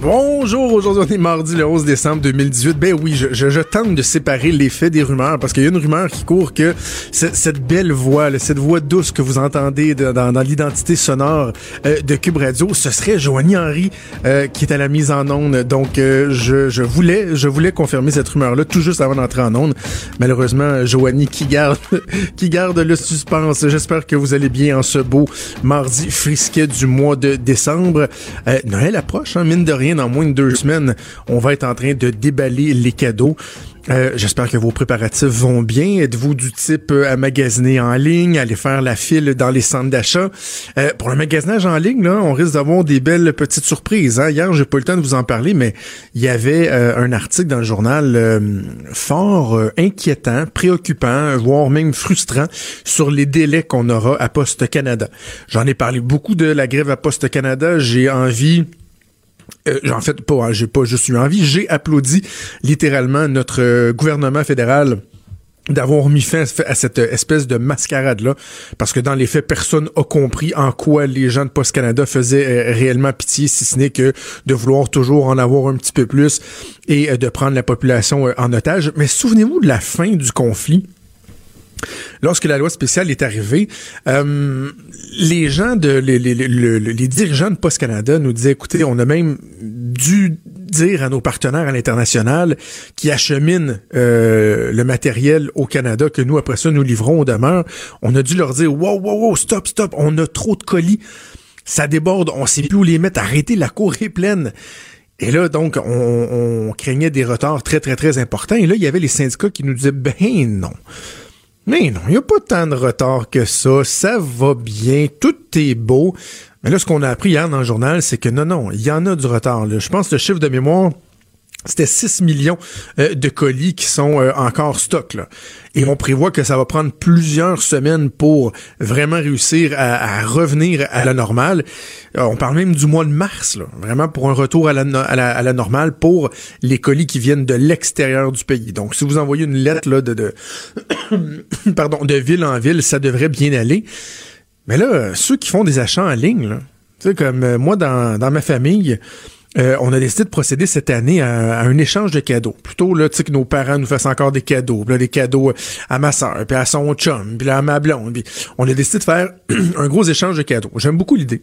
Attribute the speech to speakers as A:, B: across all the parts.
A: Bonjour, aujourd'hui on mardi le 11 décembre 2018. Ben oui, je, tente de séparer les faits des rumeurs parce qu'il y a une rumeur qui court que cette belle voix, là, cette voix douce que vous entendez de- dans, l'identité sonore euh, de Cube Radio, ce serait Joanie Henry euh, qui est à la mise en onde. Donc euh, je, je voulais je voulais confirmer cette rumeur-là tout juste avant d'entrer en onde. Malheureusement, Joanie qui garde qui garde le suspense. J'espère que vous allez bien en ce beau mardi frisquet du mois de décembre. Euh, Noël approche, hein, mine de rien, dans moins de deux semaines, on va être en train de déballer les cadeaux. Euh, J'espère que vos préparatifs vont bien. Êtes-vous du type euh, à magasiner en ligne, aller faire la file dans les centres d'achat? Euh, pour le magasinage en ligne, là, on risque d'avoir des belles petites surprises. Hein? Hier, j'ai pas eu le temps de vous en parler, mais il y avait un article dans le journal fort inquiétant, préoccupant, voire même frustrant sur les délais qu'on aura à Poste Canada. J'en ai parlé beaucoup de la grève à Poste Canada. J'ai envie euh, en fait, pas, hein, j'ai pas juste eu envie, j'ai applaudi littéralement notre euh, gouvernement fédéral d'avoir mis fin à cette espèce de mascarade-là, parce que dans les faits, personne a compris en quoi les gens de Post Canada faisaient euh, réellement pitié, si ce n'est que de vouloir toujours en avoir un petit peu plus et euh, de prendre la population en otage. Mais souvenez-vous de la fin du conflit. Lorsque la loi spéciale est arrivée, euh, les gens de les, dirigeants de Post Canada nous disaient écoutez, on a même dû dire à nos partenaires à l'international qui acheminent euh, le matériel au Canada que nous après ça nous livrons aux demeures, on a dû leur dire wow wow wow stop stop, on a trop de colis, ça déborde, on sait plus où les mettre, arrêtez, la cour est pleine. Et là, donc, on, on craignait des retards très, très, très importants. Et là, il y avait les syndicats qui nous disaient, ben non. Mais non, il n'y a pas tant de retard que ça. Ça va bien. Tout est beau. Mais là, ce qu'on a appris hier dans le journal, c'est que non, non, il y en a du retard. Je pense que le chiffre de mémoire, c'était 6 millions euh, de colis qui sont euh, encore stock. Là. Et on prévoit que ça va prendre plusieurs semaines pour vraiment réussir à, revenir à la normale. Euh, on parle même du mois de mars, là, vraiment pour un retour à la, normale pour les colis qui viennent de l'extérieur du pays. Donc, si vous envoyez une lettre là, de, de, pardon, de ville en ville, ça devrait bien aller. Mais là, ceux qui font des achats en ligne, tu sais, comme moi dans ma famille, euh, on a décidé de procéder cette année à, un échange de cadeaux. Plutôt là, tu sais que nos parents nous fassent encore des cadeaux, là, des cadeaux à ma soeur, puis à son chum, puis à ma blonde. On a décidé de faire un gros échange de cadeaux. J'aime beaucoup l'idée.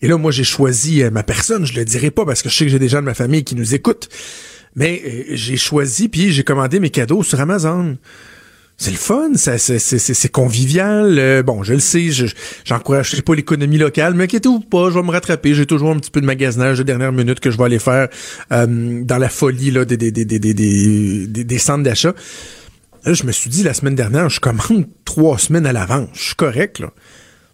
A: Et là, moi, j'ai choisi euh, ma personne. Je le dirai pas parce que je sais que j'ai des gens de ma famille qui nous écoutent. Mais euh, j'ai choisi, puis j'ai commandé mes cadeaux sur Amazon. C'est le fun, c'est, c'est, c'est- convivial. Euh, bon, je le sais, je, j'encourage pas l'économie locale, mais inquiétez-vous pas, je vais me rattraper. J'ai toujours un petit peu de magasinage de dernière minute que je vais aller faire euh, dans la folie là, des, des, des, des, des- des centres d'achat. Là, je me suis dit la semaine dernière, je commande trois semaines à l'avance. Je suis correct, là.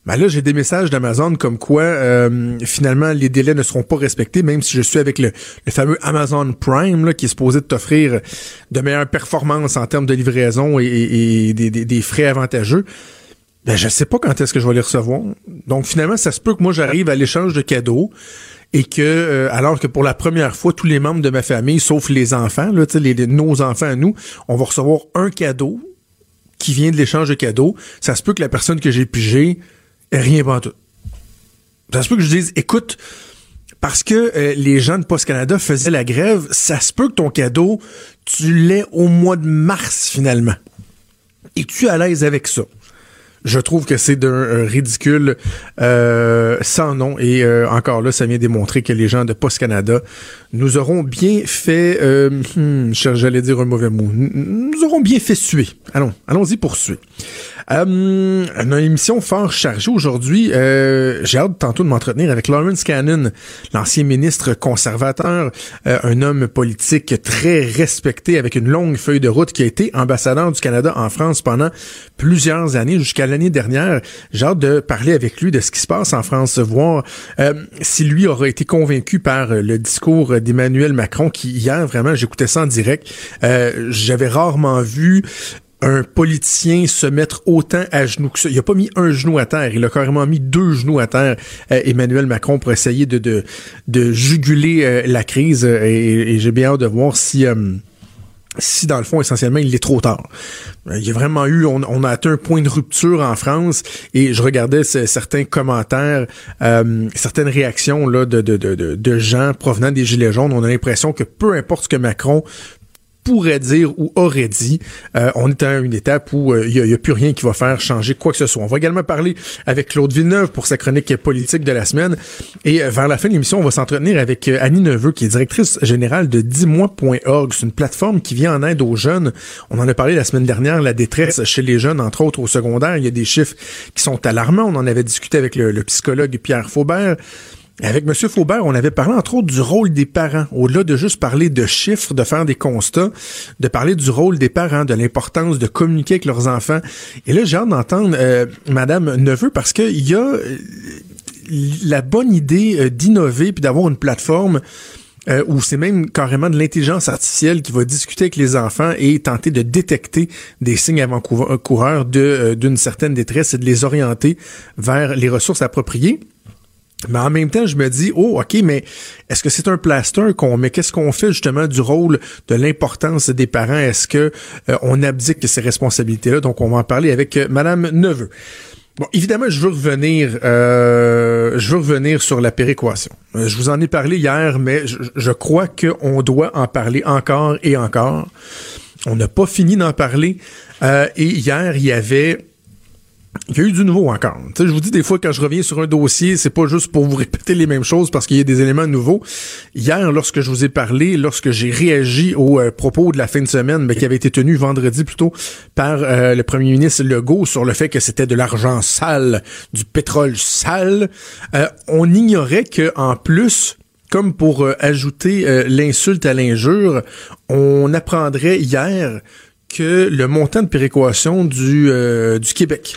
A: Ben là, j'ai des messages d'Amazon comme quoi euh, finalement les délais ne seront pas respectés, même si je suis avec le, fameux Amazon Prime là, qui est supposé t'offrir de meilleures performances en termes de livraison et, des, frais avantageux. Ben, je sais pas quand est-ce que je vais les recevoir. Donc finalement, ça se peut que moi j'arrive à l'échange de cadeaux et que euh, alors que pour la première fois, tous les membres de ma famille, sauf les enfants, là, nos enfants à nous, on va recevoir un cadeau qui vient de l'échange de cadeaux. Ça se peut que la personne que j'ai pigé ait rien pas tout. Ça se peut que je dise, écoute, parce que euh, les gens de Post Canada faisaient la grève, ça se peut que ton cadeau, tu l'aies au mois de mars finalement. Es-tu à l'aise avec ça? je trouve que c'est d'un ridicule euh, sans nom. Et euh, encore là, ça vient démontrer que les gens de Post Canada nous auront bien fait, euh, hmm, j'allais dire un mauvais mot, nous auront bien fait suer. Allons, allons-y pour. Euh, une émission fort chargée aujourd'hui. Euh, J'ai hâte tantôt de m'entretenir avec Lawrence Cannon, l'ancien ministre conservateur, euh, un homme politique très respecté avec une longue feuille de route qui a été ambassadeur du Canada en France pendant plusieurs années, jusqu'à l'année dernière. J'ai hâte de parler avec lui de ce qui se passe en France, voir euh, si lui aura été convaincu par le discours d'Emmanuel Macron, qui hier, vraiment, j'écoutais ça en direct. Euh, J'avais rarement vu un politicien se mettre autant à genoux que ça. Il a pas mis un genou à terre, il a carrément mis deux genoux à terre, euh, Emmanuel Macron, pour essayer de, de, de juguler euh, la crise. Et, j'ai bien hâte de voir si... Euh, si dans le fond, essentiellement, il est trop tard. Il y a vraiment eu, on, a atteint un point de rupture en France et je regardais certains commentaires, certaines réactions là, de, de, de, de gens provenant des Gilets jaunes. On a l'impression que peu importe ce que Macron pourrait dire ou aurait dit. Euh, on est à une étape où il euh, n'y a, plus rien qui va faire changer quoi que ce soit. On va également parler avec Claude Villeneuve pour sa chronique politique de la semaine. Et euh, vers la fin de l'émission, on va s'entretenir avec Annie Neveu, qui est directrice générale de 10mois.org. C'est une plateforme qui vient en aide aux jeunes. On en a parlé la semaine dernière, la détresse chez les jeunes, entre autres au secondaire. Il y a des chiffres qui sont alarmants. On en avait discuté avec le, le psychologue Pierre Faubert. Avec M. Faubert, on avait parlé entre autres du rôle des parents, au-delà de juste parler de chiffres, de faire des constats, de parler du rôle des parents, de l'importance de communiquer avec leurs enfants. Et là, j'ai hâte d'entendre euh, Madame Neveu parce qu'il y a euh, la bonne idée euh, d'innover puis d'avoir une plateforme où c'est même carrément de l'intelligence artificielle qui va discuter avec les enfants et tenter de détecter des signes avant-coureurs d'une certaine détresse et de les orienter vers les ressources appropriées. Mais en même temps, je me dis, oh, OK, mais est-ce que c'est un plaster qu'on met? Qu'est-ce qu'on fait justement du rôle de l'importance des parents? Est-ce que euh, on abdique ces responsabilités-là? Donc, on va en parler avec euh, Madame Neveu. Bon, évidemment, je veux revenir, euh, je veux revenir sur la péréquation. Je vous en ai parlé hier, mais je, je crois qu'on doit en parler encore et encore. On n'a pas fini d'en parler. et hier, il y avait il y a eu du nouveau encore. je vous dis des fois quand je reviens sur un dossier, c'est pas juste pour vous répéter les mêmes choses parce qu'il y a des éléments nouveaux. Hier, lorsque je vous ai parlé, lorsque j'ai réagi aux euh, propos de la fin de semaine, mais qui avait été tenu vendredi plutôt par euh, le premier ministre Legault sur le fait que c'était de l'argent sale, du pétrole sale, euh, on ignorait que en plus comme pour ajouter l'insulte à l'injure, on apprendrait hier que le montant de péréquation du, du Québec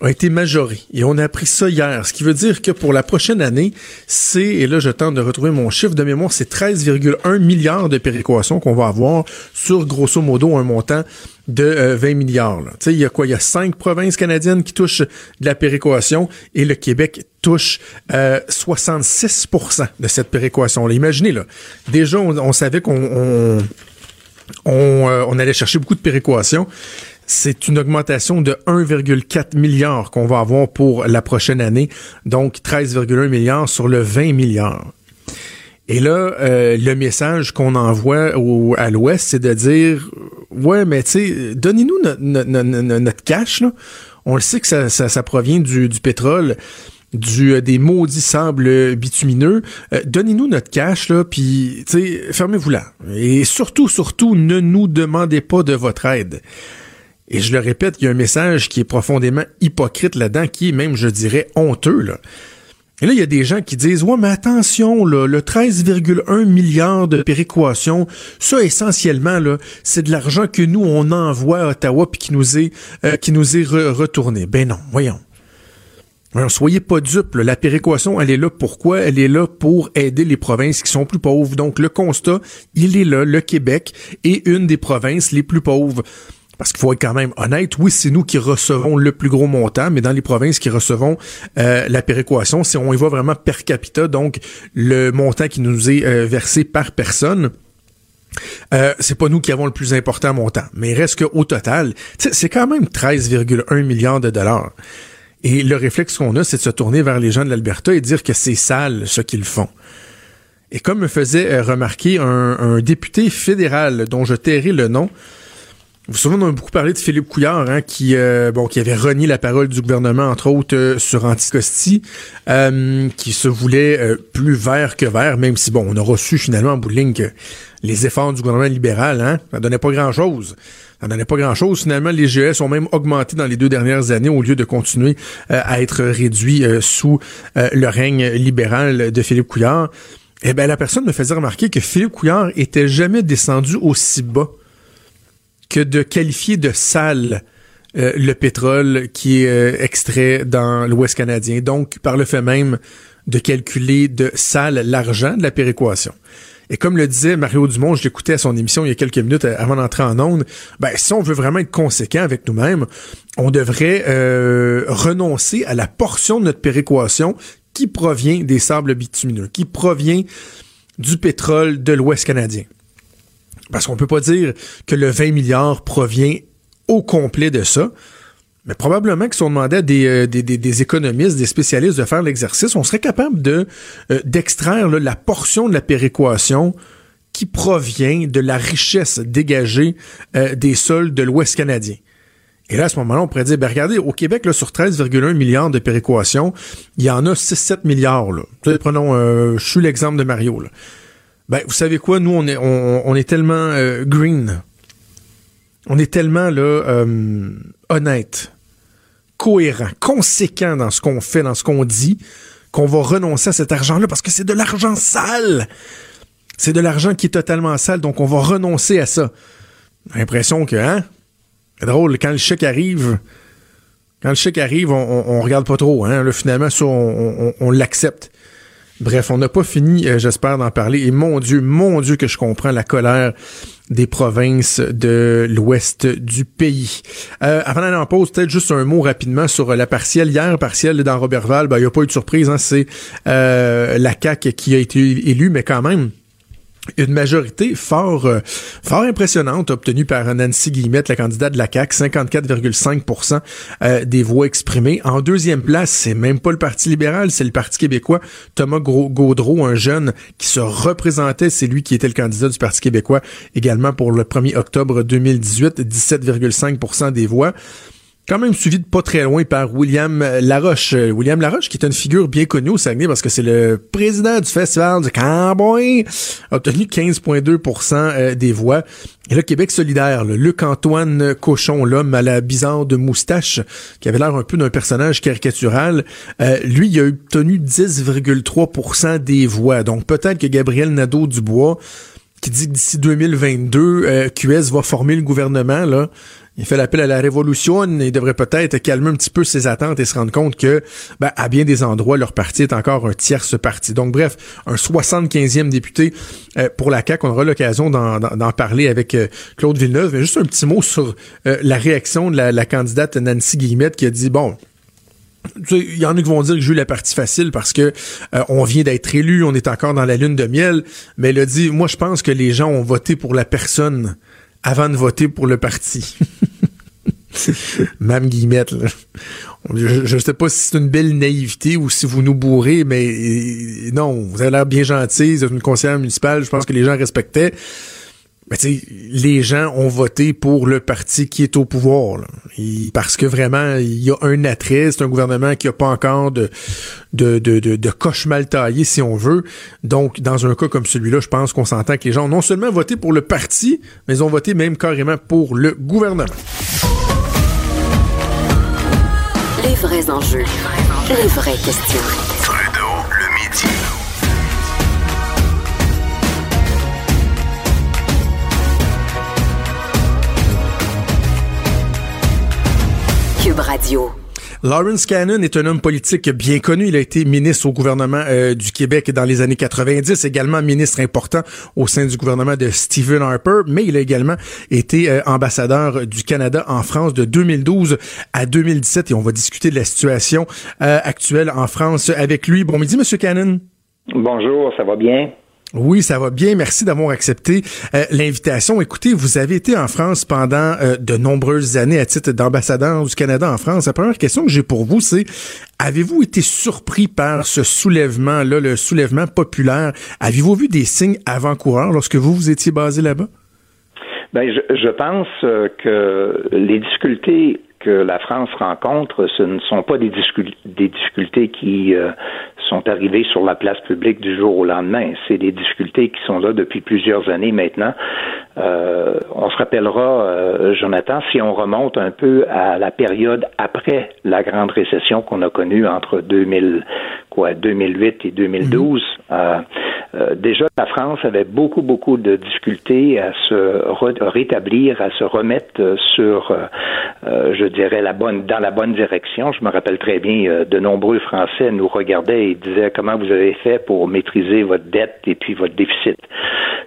A: a été majoré. Et on a appris ça hier. Ce qui veut dire que pour la prochaine année, c'est, et là je tente de retrouver mon chiffre de mémoire, c'est 13,1 milliards de péréquations qu'on va avoir sur grosso modo un montant de 20 euh, milliards. Il y a quoi? Il y a cinq provinces canadiennes qui touchent de la péréquation et le Québec touche euh, 66% de cette péréquation-là. Imaginez, là, déjà, on, savait qu'on on, on, euh, on allait chercher beaucoup de péréquations c'est une augmentation de 1,4 milliard qu'on va avoir pour la prochaine année, donc 13,1 milliards sur le 20 milliards. Et là, euh, le message qu'on envoie au, à l'Ouest, c'est de dire, ouais, mais tu sais, donnez-nous notre cash. Là. On le sait que ça, ça, provient du, du pétrole du euh, des maudits sables bitumineux. Euh, donnez-nous notre cash là, puis fermez-vous là. Et surtout, surtout, ne nous demandez pas de votre aide. Et je le répète, il y a un message qui est profondément hypocrite là-dedans, qui est même, je dirais, honteux. Là. Et là, il y a des gens qui disent, ouais, mais attention, là, le 13,1 milliards de péréquation, ça, essentiellement, là, c'est de l'argent que nous, on envoie à Ottawa puis qui nous est, euh, qui nous est retourné. Ben non, voyons. Alors, soyez pas dupes. La péréquation, elle est là pourquoi? Elle est là pour aider les provinces qui sont plus pauvres. Donc, le constat, il est là. Le Québec est une des provinces les plus pauvres. Parce qu'il faut être quand même honnête, oui, c'est nous qui recevons le plus gros montant, mais dans les provinces qui recevons euh, la péréquation, si on y voit vraiment per capita, donc le montant qui nous est euh, versé par personne, euh, c'est pas nous qui avons le plus important montant. Mais il reste qu'au total, c'est quand même 13,1 milliards de dollars. Et le réflexe qu'on a, c'est de se tourner vers les gens de l'Alberta et dire que c'est sale ce qu'ils font. Et comme me faisait remarquer un, un député fédéral dont je tairai le nom, Vous vous souvenez, on a beaucoup parlé de Philippe Couillard, hein, qui, euh, bon, qui avait renié la parole du gouvernement, entre autres, euh, sur Anticosti, euh, qui se voulait plus vert que vert, même si, bon, on a reçu finalement en bout de ligne que les efforts du gouvernement libéral, hein, ça donnait pas grand-chose. Ça donnait pas grand-chose. Finalement, les GES ont même augmenté dans les deux dernières années au lieu de continuer à être réduits sous le règne libéral de Philippe Couillard. Eh bien, la personne me faisait remarquer que Philippe Couillard était jamais descendu aussi bas que de qualifier de sale euh, le pétrole qui est euh, extrait dans l'Ouest canadien. Donc, par le fait même de calculer de sale l'argent de la péréquation. Et comme le disait Mario Dumont, je l'écoutais à son émission il y a quelques minutes euh, avant d'entrer en onde, ben, si on veut vraiment être conséquent avec nous-mêmes, on devrait renoncer à la portion de notre péréquation qui provient des sables bitumineux, qui provient du pétrole de l'Ouest canadien. Parce qu'on peut pas dire que le 20 milliards provient au complet de ça. Mais probablement que si on demandait à des, euh, des, des, économistes, des spécialistes de faire l'exercice, on serait capable de euh, d'extraire la portion de la péréquation qui provient de la richesse dégagée euh, des sols de l'Ouest canadien. Et là, à ce moment-là, on pourrait dire, ben regardez, au Québec, là, sur 13,1 milliards de péréquation, il y en a 6-7 milliards. Là. Prenons, je suis l'exemple de Mario. Là. Ben, vous savez quoi, nous, on est, on, est tellement euh, green. On est tellement là euh, honnête, cohérent, conséquent dans ce qu'on fait, dans ce qu'on dit, qu'on va renoncer à cet argent-là parce que c'est de l'argent sale. C'est de l'argent qui est totalement sale, donc on va renoncer à ça. L'impression que, hein? C'est drôle, quand le chèque arrive, quand le chèque arrive, on, on, regarde pas trop, hein? Là, finalement, ça, on, on l'accepte. Bref, on n'a pas fini, euh, j'espère, d'en parler. Et mon Dieu, mon Dieu, que je comprends la colère des provinces de l'ouest du pays. Euh, avant d'aller en pause, peut-être juste un mot rapidement sur la partielle. Hier, partielle dans Robertval, ben, il n'y a pas eu de surprise. Hein, C'est euh, la CAQ qui a été élue, mais quand même, une majorité fort euh, fort impressionnante obtenue par Nancy Guillemette, la candidate de la CAQ, 54,5% euh, des voix exprimées. En deuxième place, c'est même pas le Parti libéral, c'est le Parti québécois. Thomas Gaudreau, un jeune qui se représentait, c'est lui qui était le candidat du Parti québécois également pour le 1er octobre 2018, 17,5% des voix quand même suivi de pas très loin par William Laroche. William Laroche, qui est une figure bien connue au Saguenay parce que c'est le président du festival du Cowboy, a obtenu 15,2% euh, des voix. Et là, Québec solidaire, Luc-Antoine Cochon, l'homme à la bizarre de moustache, qui avait l'air un peu d'un personnage caricatural, euh, lui, il a obtenu 10,3% des voix. Donc peut-être que Gabriel Nadeau-Dubois, qui dit que d'ici 2022, euh, QS va former le gouvernement, là, il fait l'appel à la révolution. Il devrait peut-être calmer un petit peu ses attentes et se rendre compte que, ben, à bien des endroits, leur parti est encore un tierce parti. Donc, bref, un 75e député euh, pour la CAQ. On aura l'occasion d'en parler avec euh, Claude Villeneuve. Mais juste un petit mot sur euh, la réaction de la, candidate Nancy Guillemette qui a dit, bon, il y en a qui vont dire que j'ai eu la partie facile parce que on vient d'être élu, on est encore dans la lune de miel, mais elle a dit moi je pense que les gens ont voté pour la personne avant de voter pour le parti. Mme Guillemette, Je ne sais pas si c'est une belle naïveté ou si vous nous bourrez, mais euh, non, vous avez l'air bien gentil, vous êtes une conseillère municipale, je pense que les gens respectaient. Les gens ont voté pour le parti qui est au pouvoir. parce que vraiment, il y a un attrait. C'est un gouvernement qui a pas encore de, de, de, mal si on veut. Donc, dans un cas comme celui-là, je pense qu'on s'entend que les gens ont non seulement voté pour le parti, mais ils ont voté même carrément pour le gouvernement.
B: Les vrais enjeux. Les vraies questions. Radio.
A: Lawrence Cannon est un homme politique bien connu. Il a été ministre au gouvernement euh, du Québec dans les années 90, également ministre important au sein du gouvernement de Stephen Harper, mais il a également été euh, ambassadeur du Canada en France de 2012 à 2017 et on va discuter de la situation euh, actuelle en France avec lui. Bon midi, Monsieur Cannon.
C: Bonjour, ça va bien?
A: Oui, ça va bien. Merci d'avoir accepté euh, l'invitation. Écoutez, vous avez été en France pendant euh, de nombreuses années à titre d'ambassadeur du Canada en France. La première question que j'ai pour vous, c'est avez-vous été surpris par ce soulèvement-là, le soulèvement populaire? Avez-vous vu des signes avant-coureurs lorsque vous vous étiez basé là-bas?
C: Ben, je, je pense que les difficultés que la France rencontre, ce ne sont pas des, des difficultés qui euh, sont arrivées sur la place publique du jour au lendemain. C'est des difficultés qui sont là depuis plusieurs années maintenant. Euh, on se rappellera, euh, Jonathan, si on remonte un peu à la période après la grande récession qu'on a connue entre 2000, quoi, 2008 et 2012. Euh, déjà, la France avait beaucoup, beaucoup de difficultés à se rétablir, à se remettre euh, sur, euh, je dirais, la bonne, dans la bonne direction. Je me rappelle très bien, de nombreux Français nous regardaient et disaient comment vous avez fait pour maîtriser votre dette et puis votre déficit?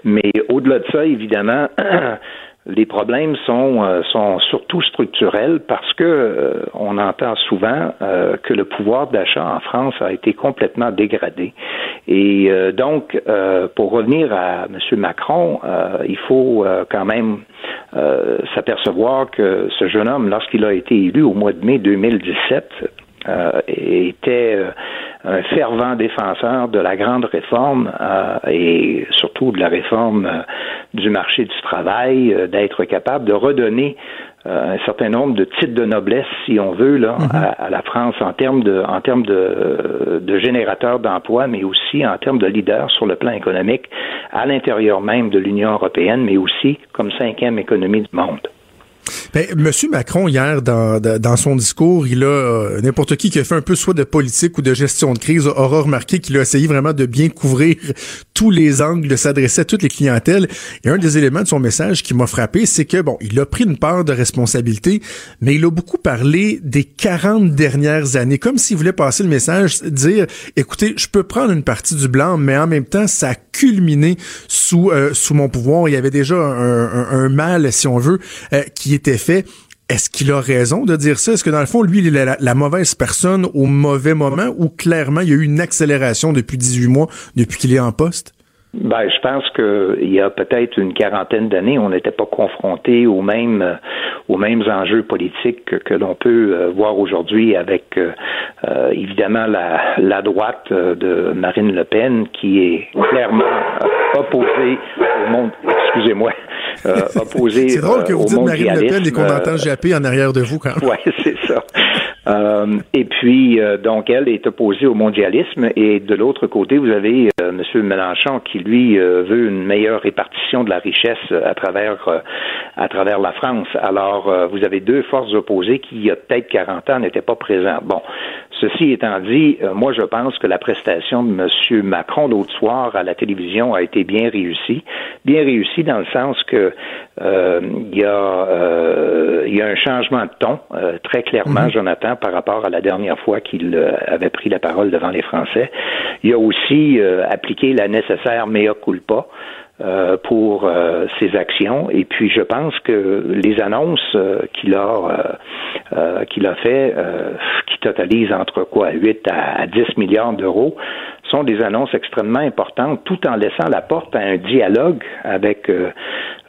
C: Mais au-delà de ça, évidemment, Les problèmes sont, euh, sont surtout structurels parce que euh, on entend souvent euh, que le pouvoir d'achat en France a été complètement dégradé. Et donc, pour revenir à M. Macron, il faut quand même s'apercevoir que ce jeune homme, lorsqu'il a été élu au mois de mai 2017, était un fervent défenseur de la grande réforme euh, et surtout de la réforme euh, du marché du travail, euh, d'être capable de redonner un certain nombre de titres de noblesse, si on veut, là, mhm. à, la France en termes de, en termes de, de générateurs d'emplois, mais aussi en termes de leader sur le plan économique à l'intérieur même de l'Union européenne, mais aussi comme cinquième économie du monde.
A: Ben, Monsieur Macron, hier, dans, dans son discours, il a, euh, n'importe qui qui a fait un peu soit de politique ou de gestion de crise aura remarqué qu'il a essayé vraiment de bien couvrir tous les angles, de s'adresser à toutes les clientèles. Et un des éléments de son message qui m'a frappé, c'est que, bon, il a pris une part de responsabilité, mais il a beaucoup parlé des 40 dernières années, comme s'il voulait passer le message, dire, écoutez, je peux prendre une partie du blanc, mais en même temps, ça a culminé sous, euh, sous mon pouvoir. Il y avait déjà un, un, mal, si on veut, euh, qui était fait. Est-ce qu'il a raison de dire ça? Est-ce que dans le fond, lui, il est la, mauvaise personne au mauvais moment ou clairement, il y a eu une accélération depuis 18 mois, depuis qu'il est en poste?
C: Ben, je pense qu'il y a peut-être une quarantaine d'années, on n'était pas confronté aux mêmes aux mêmes enjeux politiques que, l'on peut euh, voir aujourd'hui avec euh, euh, évidemment la, la droite de Marine Le Pen qui est clairement opposée au monde. Excusez-moi. opposée
A: C'est drôle que vous dites Marine Le Pen et qu'on entend japper en arrière de vous quand même.
C: Oui, c'est ça. Euh, et puis, euh, donc, elle est opposée au mondialisme. Et de l'autre côté, vous avez euh, M. Mélenchon qui, lui, veut une meilleure répartition de la richesse à travers, à travers la France. Alors, vous avez deux forces opposées qui, il y a peut-être 40 ans, n'étaient pas présentes. Bon, ceci étant dit, moi, je pense que la prestation de M. Macron l'autre soir à la télévision a été bien réussie. Bien réussie dans le sens que il y a, il y a un changement de ton, très clairement, mm-hmm. Jonathan par rapport à la dernière fois qu'il euh, avait pris la parole devant les Français. Il a aussi euh, appliqué la nécessaire mea culpa. Euh, pour ses actions. Et puis, je pense que les annonces qu'il a qu'il a fait, qui totalisent entre quoi 8 à, 10 milliards d'euros, sont des annonces extrêmement importantes, tout en laissant la porte à un dialogue avec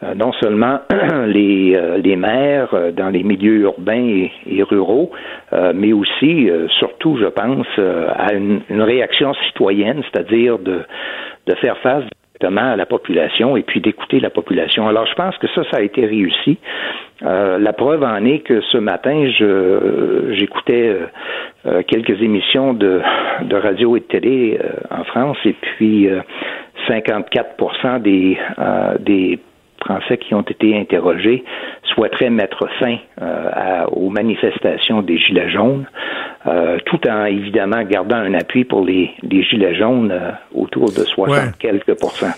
C: euh, non seulement les, euh, les maires euh, dans les milieux urbains et, ruraux, mais aussi, surtout, je pense, à une, réaction citoyenne, c'est-à-dire de, de faire face à la population et puis d'écouter la population. Alors, je pense que ça, ça a été réussi. la preuve en est que ce matin, j'écoutais quelques émissions de, radio et de télé en France et puis 54 des, des Français qui ont été interrogés souhaiteraient mettre fin euh, aux manifestations des Gilets jaunes, euh, tout en évidemment gardant un appui pour les, Gilets jaunes euh, autour de 60 quelques pourcents.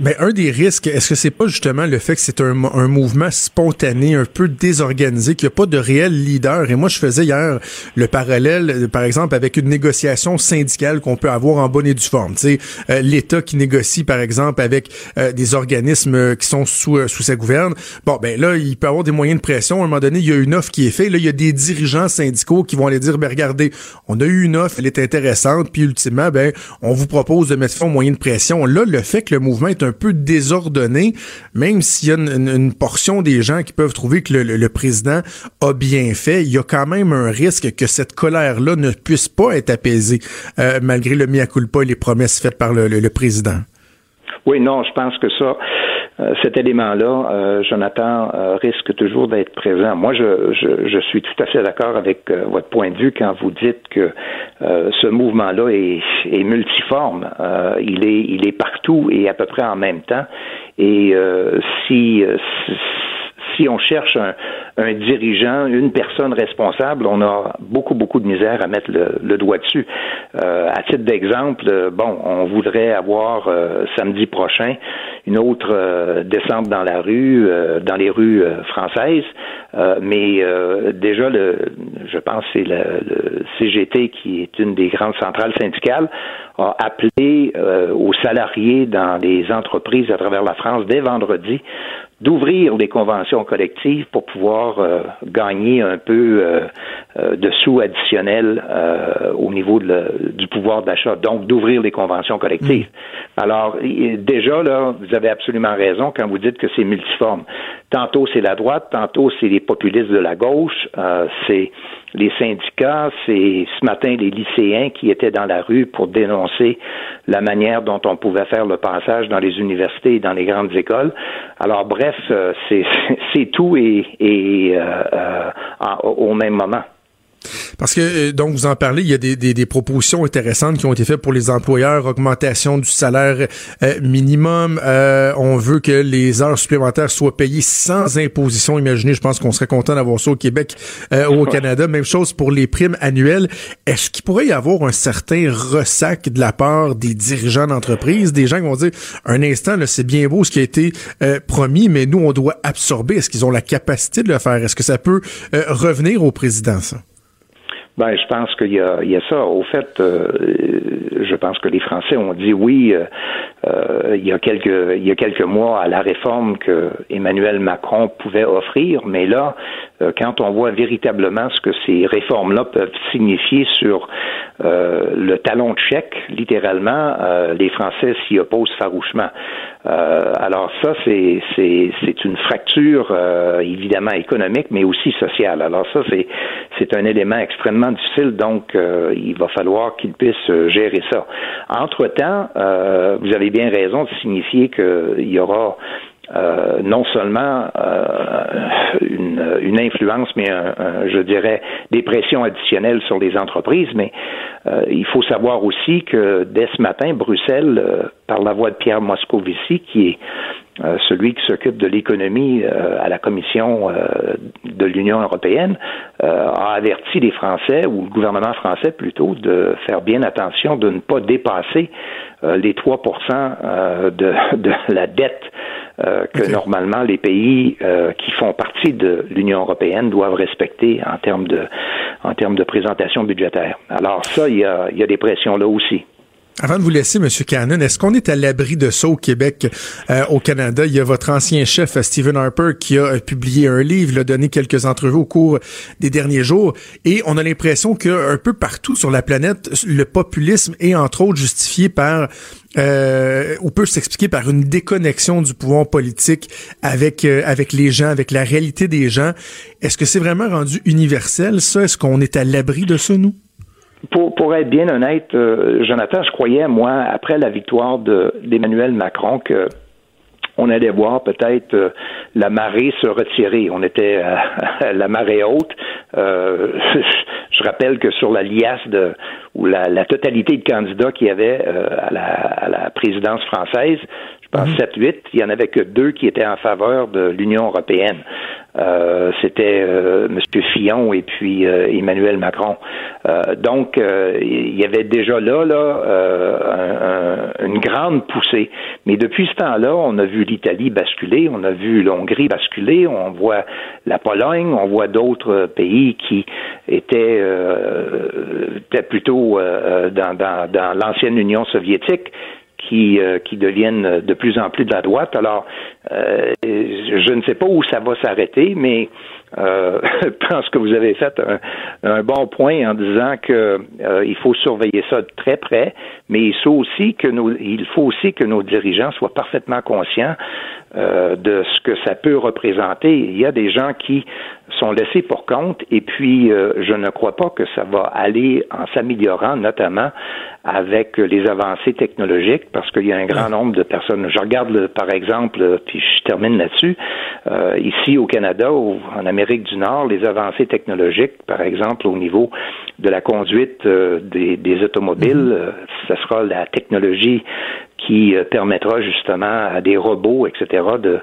A: Mais un des risques, est-ce que c'est pas justement le fait que c'est un, un, mouvement spontané, un peu désorganisé, qu'il n'y a pas de réel leader? Et moi, je faisais hier le parallèle, par exemple, avec une négociation syndicale qu'on peut avoir en bonne et due forme. Tu euh, l'État qui négocie, par exemple, avec euh, des organismes qui sont sous, euh, sous sa gouverne. Bon, ben là, il peut avoir des moyens de pression. À un moment donné, il y a une offre qui est faite. Là, il y a des dirigeants syndicaux qui vont aller dire, ben regardez, on a eu une offre, elle est intéressante, puis ultimement, ben, on vous propose de mettre fin aux moyens de pression. Là, le fait que le mouvement est un peu désordonné, même s'il y a une, portion des gens qui peuvent trouver que le, président a bien fait, il y a quand même un risque que cette colère-là ne puisse pas être apaisée, euh, malgré le mea culpa et les promesses faites par le, président.
C: Oui, non, je pense que ça, cet élément-là, Jonathan, risque toujours d'être présent. Moi, je, je, suis tout à fait d'accord avec votre point de vue quand vous dites que ce mouvement-là est, est, multiforme. il est il est partout et à peu près en même temps. Et si si on cherche un, un, dirigeant, une personne responsable, on a beaucoup, beaucoup de misère à mettre le, doigt dessus. Euh, à titre d'exemple, euh, bon, on voudrait avoir euh, samedi prochain une autre euh, descente dans la rue, dans les rues françaises, mais déjà, le, je pense c'est le, le, CGT, qui est une des grandes centrales syndicales, a appelé aux salariés dans les entreprises à travers la France dès vendredi d'ouvrir des conventions collectives pour pouvoir euh, gagner un peu euh, euh, de sous additionnels au niveau de du pouvoir d'achat, donc d'ouvrir des conventions collectives. Mm. Alors, déjà, là, vous avez absolument raison quand vous dites que c'est multiforme. Tantôt, c'est la droite, tantôt, c'est les populistes de la gauche, c'est les syndicats, c'est ce matin les lycéens qui étaient dans la rue pour dénoncer la manière dont on pouvait faire le passage dans les universités et dans les grandes écoles. Alors bref, euh, c'est tout et, et euh, euh, au même moment.
A: Parce que, euh, donc, vous en parlez, il y a des, des, des, propositions intéressantes qui ont été faites pour les employeurs, augmentation du salaire euh, minimum. Euh, on veut que les heures supplémentaires soient payées sans imposition. Imaginez, je pense qu'on serait content d'avoir ça au Québec ou au Canada. Même chose pour les primes annuelles. Est-ce qu'il pourrait y avoir un certain ressac de la part des dirigeants d'entreprise, des gens qui vont dire, un instant, c'est bien beau ce qui a été promis, mais nous, on doit absorber. Est-ce qu'ils ont la capacité de le faire? Est-ce que ça peut revenir au président, ça?
C: Ben, je pense qu'il y y a ça. Au fait, euh, je pense que les Français ont dit oui euh, euh, il y a quelques il y a quelques mois à la réforme que Emmanuel Macron pouvait offrir, mais là, quand on voit véritablement ce que ces réformes-là peuvent signifier sur le talon de chèque, littéralement, les Français s'y opposent farouchement. alors ça, c'est c'est c'est une fracture évidemment économique, mais aussi sociale. Alors ça, c'est c'est un élément extrêmement difficile, donc euh, il va falloir qu'ils puissent euh, gérer ça. Entre-temps, euh, vous avez raison de signifier qu'il y aura non seulement une, influence, mais je dirais des pressions additionnelles sur les entreprises, mais il faut savoir aussi que dès ce matin, Bruxelles, par la voix de Pierre Moscovici, qui est euh, celui qui s'occupe de l'économie euh, à la Commission euh, de l'Union européenne, a averti les Français, ou le gouvernement français plutôt, de faire bien attention de ne pas dépasser les 3 de, de la dette que normalement les pays qui font partie de l'Union européenne doivent respecter en termes de en termes de présentation budgétaire. Alors ça, il y a, il y a des pressions là aussi.
A: Avant de vous laisser, M. Cannon, est-ce qu'on est à l'abri de ça au Québec, euh, au Canada? Il y a votre ancien chef, Stephen Harper, qui a euh, publié un livre, il a donné quelques entrevues au cours des derniers jours, et on a l'impression qu'un peu partout sur la planète, le populisme est entre autres justifié par euh, ou peut s'expliquer par une déconnexion du pouvoir politique avec euh, avec les gens, avec la réalité des gens. Est-ce que c'est vraiment rendu universel ça? Est-ce qu'on est à l'abri de ça nous?
C: Pour, pour être bien honnête, euh, Jonathan, je croyais, moi, après la victoire d'Emmanuel Macron, que on allait voir peut-être euh, la marée se retirer. On était à, la marée haute. Euh, je rappelle que sur la liasse de ou la, la totalité de candidats qu'il y avait à la, à, la, présidence française, je pense 7-8, mhm. il y en avait que deux qui étaient en faveur de l'Union européenne. Euh, c'était euh, M. Fillon et puis euh, Emmanuel Macron. donc, il y avait déjà là, là une grande poussée. Mais depuis ce temps-là, on a vu l'Italie basculer, on a vu l'Hongrie basculer, on voit la Pologne, on voit d'autres pays qui étaient, étaient plutôt dans, dans, dans l'ancienne Union soviétique qui, euh, qui deviennent de plus en plus de la droite. Alors, euh, je ne sais pas où ça va s'arrêter, mais euh, je pense que vous avez fait un, bon point en disant que euh, il faut surveiller ça de très près, mais il faut aussi que nos, il faut aussi que nos dirigeants soient parfaitement conscients euh, de ce que ça peut représenter. Il y a des gens qui sont laissés pour compte et puis je ne crois pas que ça va aller en s'améliorant, notamment avec les avancées technologiques, parce qu'il y a un grand nombre de personnes. Je regarde, par exemple, puis je termine là-dessus, euh, ici au Canada ou en Amérique du Nord, les avancées technologiques, par exemple, au niveau de la conduite euh, des, automobiles, mm-hmm. euh, ce sera la technologie qui permettra justement à des robots, etc., de,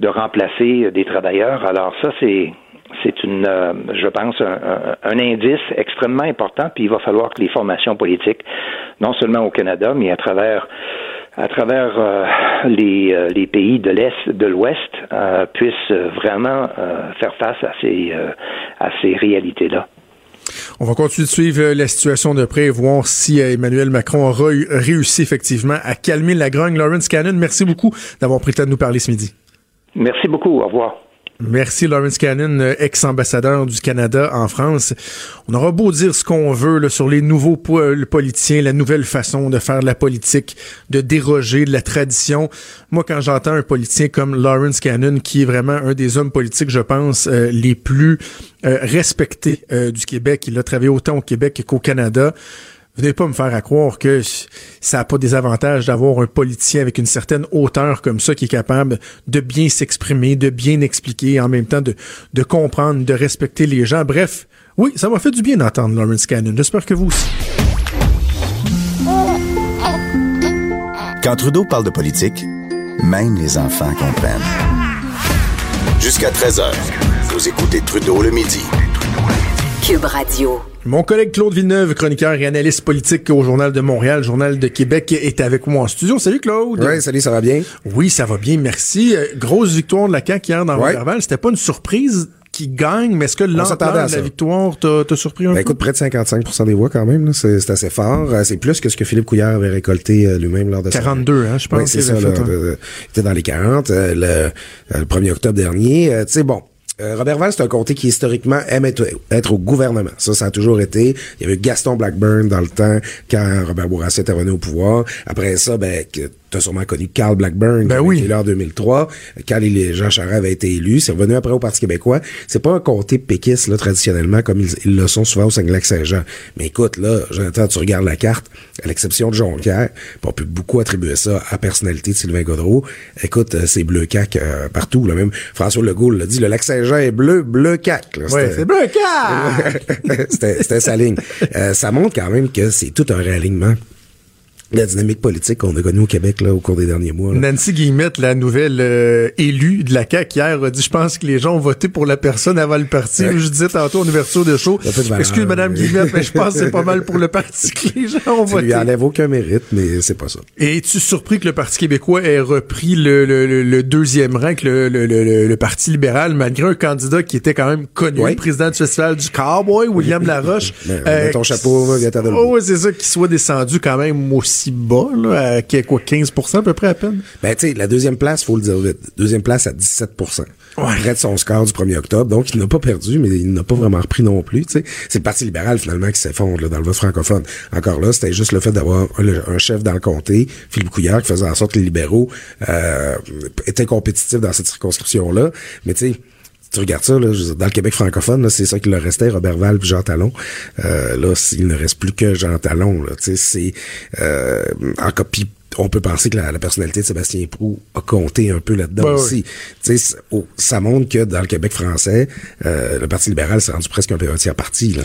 C: de remplacer des travailleurs. Alors ça, c'est c'est une, euh, je pense, un, indice extrêmement important. Puis il va falloir que les formations politiques, non seulement au Canada, mais à travers à travers euh, les, euh, les, pays de l'Est, de l'Ouest, puissent vraiment faire face à ces, à ces réalités-là.
A: On va continuer de suivre la situation de près et voir si Emmanuel Macron aura réussi effectivement à calmer la grogne. Lawrence Cannon, merci beaucoup d'avoir pris le temps de nous parler ce midi.
C: Merci beaucoup. Au revoir.
A: Merci Lawrence Cannon, euh, ex-ambassadeur du Canada en France. On aura beau dire ce qu'on veut sur les nouveaux politiciens, la nouvelle façon de faire de la politique, de déroger de la tradition. Moi, quand j'entends un politicien comme Lawrence Cannon, qui est vraiment un des hommes politiques, je pense, euh, les plus euh, respectés du Québec, il a travaillé autant au Québec qu'au Canada, Venez pas me faire à croire que ça n'a pas des avantages d'avoir un politicien avec une certaine hauteur comme ça qui est capable de bien s'exprimer, de bien expliquer, en même temps de, de comprendre, de respecter les gens. Bref, oui, ça m'a fait du bien d'entendre Lawrence Cannon. J'espère que vous aussi.
D: Quand Trudeau parle de politique, même les enfants comprennent. Jusqu'à 13h, vous écoutez Trudeau le midi.
B: Cube Radio.
A: Mon collègue Claude Villeneuve, chroniqueur et analyste politique au Journal de Montréal, Journal de Québec, est avec moi en studio. Salut Claude.
E: Oui, salut, ça va bien?
A: Oui, ça va bien, merci. Euh, grosse victoire de la CAQ hier dans ouais. C'était pas une surprise qui gagne, mais est-ce que l'ampleur de la victoire t'a surpris un ben, peu?
E: Écoute, près de 55 des voix quand même, c'est assez fort. Euh, c'est plus que ce que Philippe Couillard avait récolté euh, lui-même lors de
A: 42, hein, je pense. Oui,
E: c'est ça. Là, il était dans les 40 le, le 1er octobre dernier. tu sais, bon, euh, Robert Val, c'est un comté qui historiquement aime être, au gouvernement. Ça, ça a toujours été. Il y avait Gaston Blackburn dans le temps quand Robert Bourassa était revenu au pouvoir. Après ça, ben, tu as sûrement connu Carl Blackburn,
A: ben
E: qui là en 2003, quand les Jean Charest avait été élu. C'est revenu après au Parti québécois. C'est pas un comté péquiste, là, traditionnellement, comme ils, le sont souvent au Saguenay-Saint-Jean. Mais écoute, là, Jonathan, tu regardes la carte, à l'exception de Jonquière, on peut beaucoup attribuer ça à la personnalité de Sylvain Godreau. Écoute, euh, c'est bleu cac euh, partout, là, même François Legault l'a dit, le lac Saint-Jean est bleu, bleu cac.
A: Oui, c'est bleu cac!
E: c'était sa ligne. Euh, ça montre quand même que c'est tout un réalignement la dynamique politique qu'on a connue au Québec là, au cours des derniers mois.
A: Nancy Guillemette, la nouvelle euh, élue de la CAQ hier, a dit Je pense que les gens ont voté pour la personne avant le parti. Je disais tantôt en ouverture de show Excuse Madame Guillemette, mais je pense que c'est pas mal pour le parti que les gens ont voté.
E: Ça lui enlève aucun mérite, mais c'est pas ça.
A: Et es-tu surpris que le Parti québécois ait repris le, le, deuxième rang que le, Parti libéral, malgré un candidat qui était quand même connu, président du festival du Cowboy, William Laroche.
E: euh, ton chapeau, viens
A: Oh, c'est ça, qui soit descendu quand même aussi si bas, là, à quoi, 15 à peu près à peine?
E: Ben, tu sais, la deuxième place, faut le dire vite. Deuxième place à 17 Près de son score du 1er octobre. Donc, il n'a pas perdu, mais il n'a pas vraiment repris non plus, tu sais. C'est le Parti libéral, finalement, qui s'effondre, dans le vote francophone. Encore là, c'était juste le fait d'avoir un, chef dans le comté, Philippe Couillard, qui faisait en sorte que les libéraux, euh, étaient compétitifs dans cette circonscription-là. Mais tu sais, tu regardes ça, là, dans le Québec francophone, c'est ça qui leur restait, Robert Val Jean Talon. Euh, là, il ne reste plus que Jean Talon. C'est euh, en copie on peut penser que la, personnalité de Sébastien Prou a compté un peu là-dedans ben aussi. Oh, ça montre que dans le Québec français, euh, le Parti libéral s'est rendu presque un, peu tiers parti. Là,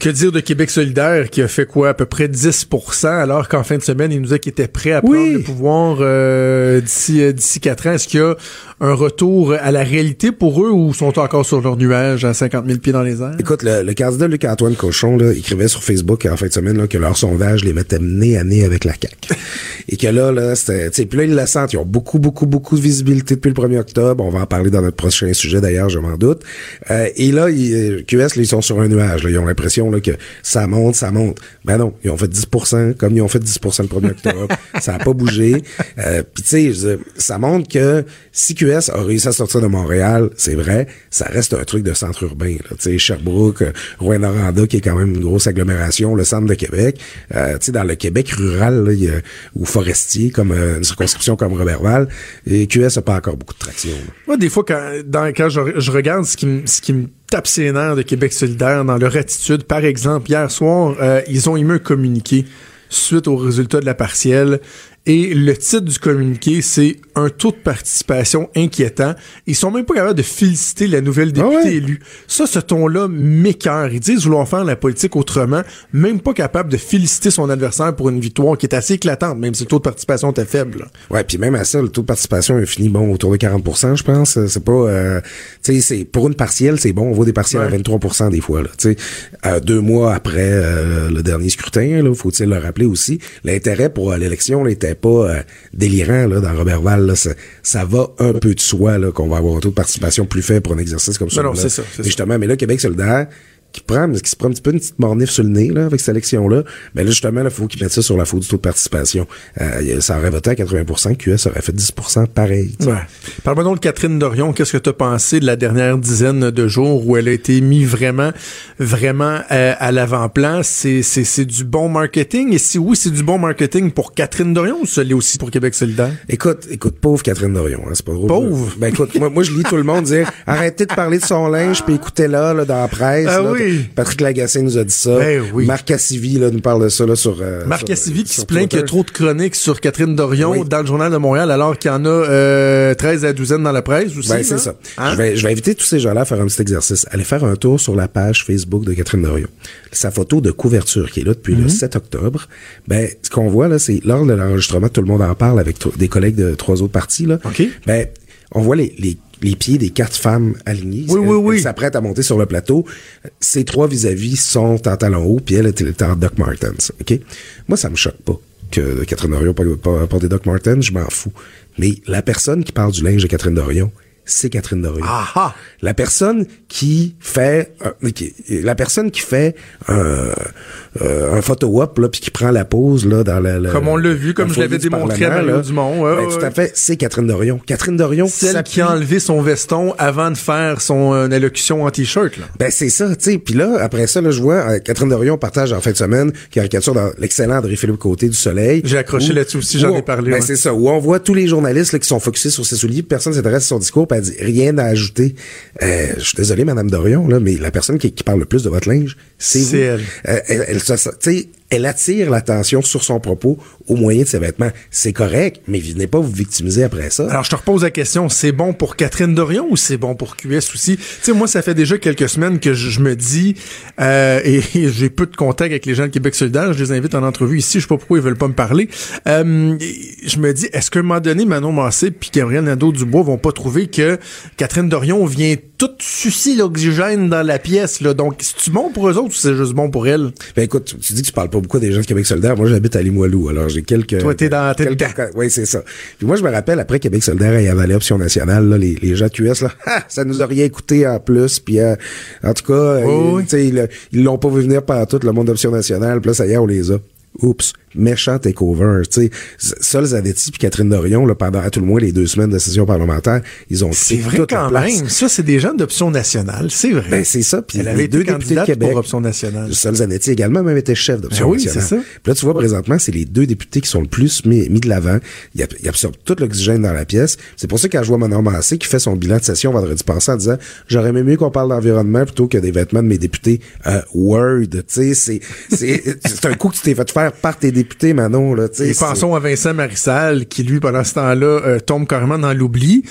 A: que dire de Québec solidaire qui a fait quoi, à peu près 10% alors qu'en fin de semaine, il nous a qu'il était prêt à prendre le pouvoir euh, d'ici d'ici quatre ans. Est-ce qu'il y a un retour à la réalité pour eux ou sont encore sur leur nuage à 50 000 pieds dans les airs?
E: Écoute, le, le candidat Luc-Antoine Cochon là, écrivait sur Facebook en fin de semaine là, que leur sondage les mettait nez à nez avec la CAQ. Et que là, là, c'était, puis là, ils le sentent. Ils ont beaucoup, beaucoup, beaucoup de visibilité depuis le 1er octobre. On va en parler dans notre prochain sujet, d'ailleurs, je m'en doute. Euh, et là, ils, QS, là, ils sont sur un nuage. Là. Ils ont l'impression là, que ça monte, ça monte. Ben non, ils ont fait 10% comme ils ont fait 10% le 1er octobre. ça a pas bougé. Euh, puis tu sais, ça montre que si QS a réussi à sortir de Montréal, c'est vrai, ça reste un truc de centre urbain. Tu sais, Sherbrooke, Rouen-Noranda, qui est quand même une grosse agglomération, le centre de Québec. Euh, tu sais, dans le Québec rural, là, y a, ou comme euh, une circonscription comme Robertval, et QS n'a pas encore beaucoup de traction.
A: Moi, des fois, quand, quand je, regarde ce qui, me, tape ses nerfs de Québec solidaire dans leur attitude, par exemple, hier soir, euh, ils ont émis un communiqué suite au résultat de la partielle. Et le titre du communiqué, c'est un taux de participation inquiétant. Ils sont même pas capables de féliciter la nouvelle députée
E: Ah ouais?
A: élue. Ça, ce ton-là m'écœure. Ils disent vouloir faire la politique autrement, même pas capable de féliciter son adversaire pour une victoire qui est assez éclatante, même si le taux de participation était faible.
E: Ouais, puis même à ça, le taux de participation est fini bon autour de 40% je pense. C'est pas, euh, tu sais, c'est pour une partielle, c'est bon. On voit des partielles à
A: Ouais.
E: 23% des fois. Là, tu sais, Euh, deux mois après euh, le dernier scrutin, là, faut-il le rappeler aussi. L'intérêt pour euh, l'élection n'était pas euh, délirant là dans Robertval. Là, ça, ça va un peu de soi là qu'on va avoir un taux de participation plus faible pour un exercice comme ça.
A: non, c'est ça, c'est ça.
E: justement, mais là, Québec solidaire qui prend, qui se prend un petit peu une petite mornif sur le nez là, avec cette élection-là, ben là, justement, il faut qu'ils mettent ça sur la faute du taux de participation. Euh, ça aurait voté à 80% QS aurait fait 10% pareil.
A: Ouais. Parle-moi donc de Catherine Dorion. Qu'est-ce que tu as pensé de la dernière dizaine de jours où elle a été mise vraiment, vraiment euh, à l'avant-plan? C'est, c'est, c'est du bon marketing? Et si oui, c'est du bon marketing pour Catherine Dorion ou ça l'est aussi pour Québec solidaire?
E: Écoute, écoute, pauvre Catherine Dorion, hein, c'est pas drôle.
A: Pauvre?
E: Ben écoute, moi, moi je lis tout le monde dire arrêtez de parler de son linge puis écoutez-la là, dans la presse.
A: Ah
E: là.
A: oui.
E: Patrick Lagacé nous a dit ça.
A: Ben oui.
E: Marc Cassivi là, nous parle de ça là, sur. euh,
A: Marc Cassivi qui
E: sur
A: se plaint qu'il y a trop de chroniques sur Catherine Dorion
E: Oui.
A: dans le Journal de Montréal alors qu'il y en a euh, 13 à 12 dans la presse aussi.
E: Ben, c'est ça.
A: Hein?
E: Je, vais, je vais inviter tous ces gens-là à faire un petit exercice. Allez faire un tour sur la page Facebook de Catherine Dorion. Sa photo de couverture qui est là depuis
A: Mhm.
E: le 7 octobre. Ben, ce qu'on voit là, c'est lors de l'enregistrement, tout le monde en parle avec des collègues de trois autres partis. Là.
A: OK.
E: Ben, on voit les, les, les pieds des quatre femmes alignées.
A: Oui,
E: Elle-
A: oui,
E: s'apprête à monter sur le plateau. Ces trois vis-à-vis sont en talons hauts, puis elle est en Doc Martens. OK? Moi, ça me choque pas que Catherine Dorion porte des Doc Martens, je m'en fous. Mais la personne qui parle du linge de Catherine Dorion, c'est Catherine Dorion.
A: Ah ah!
E: La personne qui fait euh, qui- la personne qui fait un, euh, un photo op là puis qui prend la pose là dans le, le-
A: Comme on l'a vu, comme je l'avais démontré à Mario. Dumont, ouais,
E: Ben,
A: ouais,
E: tout à fait, c'est Catherine Dorion. Catherine Dorion
A: Celle qui a enlevé son veston avant de faire son euh, allocution en t-shirt. Là.
E: Ben c'est ça, tu sais. Puis là, après ça, là, je vois euh, Catherine Dorion partage en fin de semaine caricature dans l'excellent André-Philippe Côté du Soleil.
A: J'ai accroché là-dessus aussi, j'en ai parlé,
E: Ben
A: ouais.
E: c'est ça, où on voit tous les journalistes là, qui sont focusés sur ses souliers, personne s'intéresse à son discours, elle dit rien à ajouter. Euh, je suis désolé, Madame Dorion, là, mais la personne qui, qui parle le plus de votre linge, c'est vous.
A: Elle.
E: Euh, elle, elle, se- elle attire l'attention sur son propos au moyen de ses vêtements. C'est correct, mais venez pas vous victimiser après ça.
A: Alors, je te repose la question, c'est bon pour Catherine Dorion ou c'est bon pour QS aussi? Tu sais, moi, ça fait déjà quelques semaines que je, je me dis, euh, et, et j'ai peu de contact avec les gens de Québec solidaire, je les invite en entrevue ici, je sais pas pourquoi ils veulent pas me parler. Euh, je me dis, est-ce qu'à un moment donné, Manon Massé puis Gabriel Nadeau-Dubois vont pas trouver que Catherine Dorion vient tout sucer l'oxygène dans la pièce, là? Donc, c'est-tu bon pour eux autres ou c'est juste bon pour elle?
E: Ben écoute, tu- tu dis que tu parles pas beaucoup des gens de Québec solidaire. Moi, j'habite à Limoilou, alors j'ai quelques...
A: Toi, t'es dans-
E: quelques-
A: dedans.
E: Oui, c'est ça. Puis moi, je me rappelle, après Québec solidaire et avalé Option nationale, là, les, les gens QS, là, ha, ça nous a rien coûté en plus. Puis euh, en tout cas,
A: Oh, oui.
E: ils ils l'ont pas vu venir par tout le monde d'Option nationale. Puis là, ça y est, on les a. Oups, méchant takeover. Tu sais, Sol Zanetti puis Catherine Dorion, là, pendant à tout le moins les deux semaines de session parlementaire, ils ont
A: C'est vrai
E: toute
A: quand même. Ça, c'est des gens d'option nationale. C'est vrai.
E: Ben, c'est ça. Puis
A: Elle avait
E: les
A: été
E: deux députés de Québec.
A: pour Option nationale.
E: Sol Zanetti également même était chef d'Option
A: Ben oui,
E: nationale.
A: c'est ça.
E: Puis là, tu vois, présentement, c'est les deux députés qui sont le plus mis, mis de l'avant. Ils, ils absorbent tout l'oxygène dans la pièce. C'est pour ça quand je vois Manon Massé qui fait son bilan de session vendredi passé en disant j'aurais aimé mieux qu'on parle d'environnement plutôt que des vêtements de mes députés euh, Word. Tu sais, c'est un coup que tu t'es fait faire par tes députés, Manon, là.
A: Et pensons à Vincent Marissal, qui lui, pendant ce temps-là, euh, tombe carrément dans l'oubli.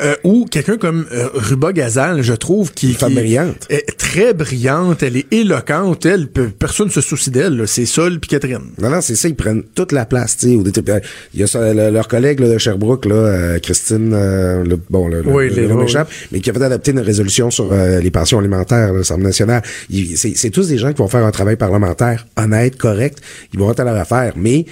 A: Euh, ou quelqu'un comme euh, Ruba Gazal, je trouve, qui, qui
E: brillante.
A: est très brillante, elle est éloquente, elle, pe- personne se soucie d'elle, là. c'est Sol puis Catherine.
E: Non, non, c'est ça, ils prennent toute la place, tu sais. euh, Il y a ça, le- leur collègue là, de Sherbrooke, là, euh, Christine, euh, le, bon, le,
A: Oui,
E: le
A: les-
E: nom
A: oui,
E: m'échappe, mais qui a fait adopter une résolution sur euh, les pensions alimentaires, l'Assemblée nationale. C'est tous des gens qui vont faire un travail parlementaire honnête, correct. Ils vont être à leur affaire, mais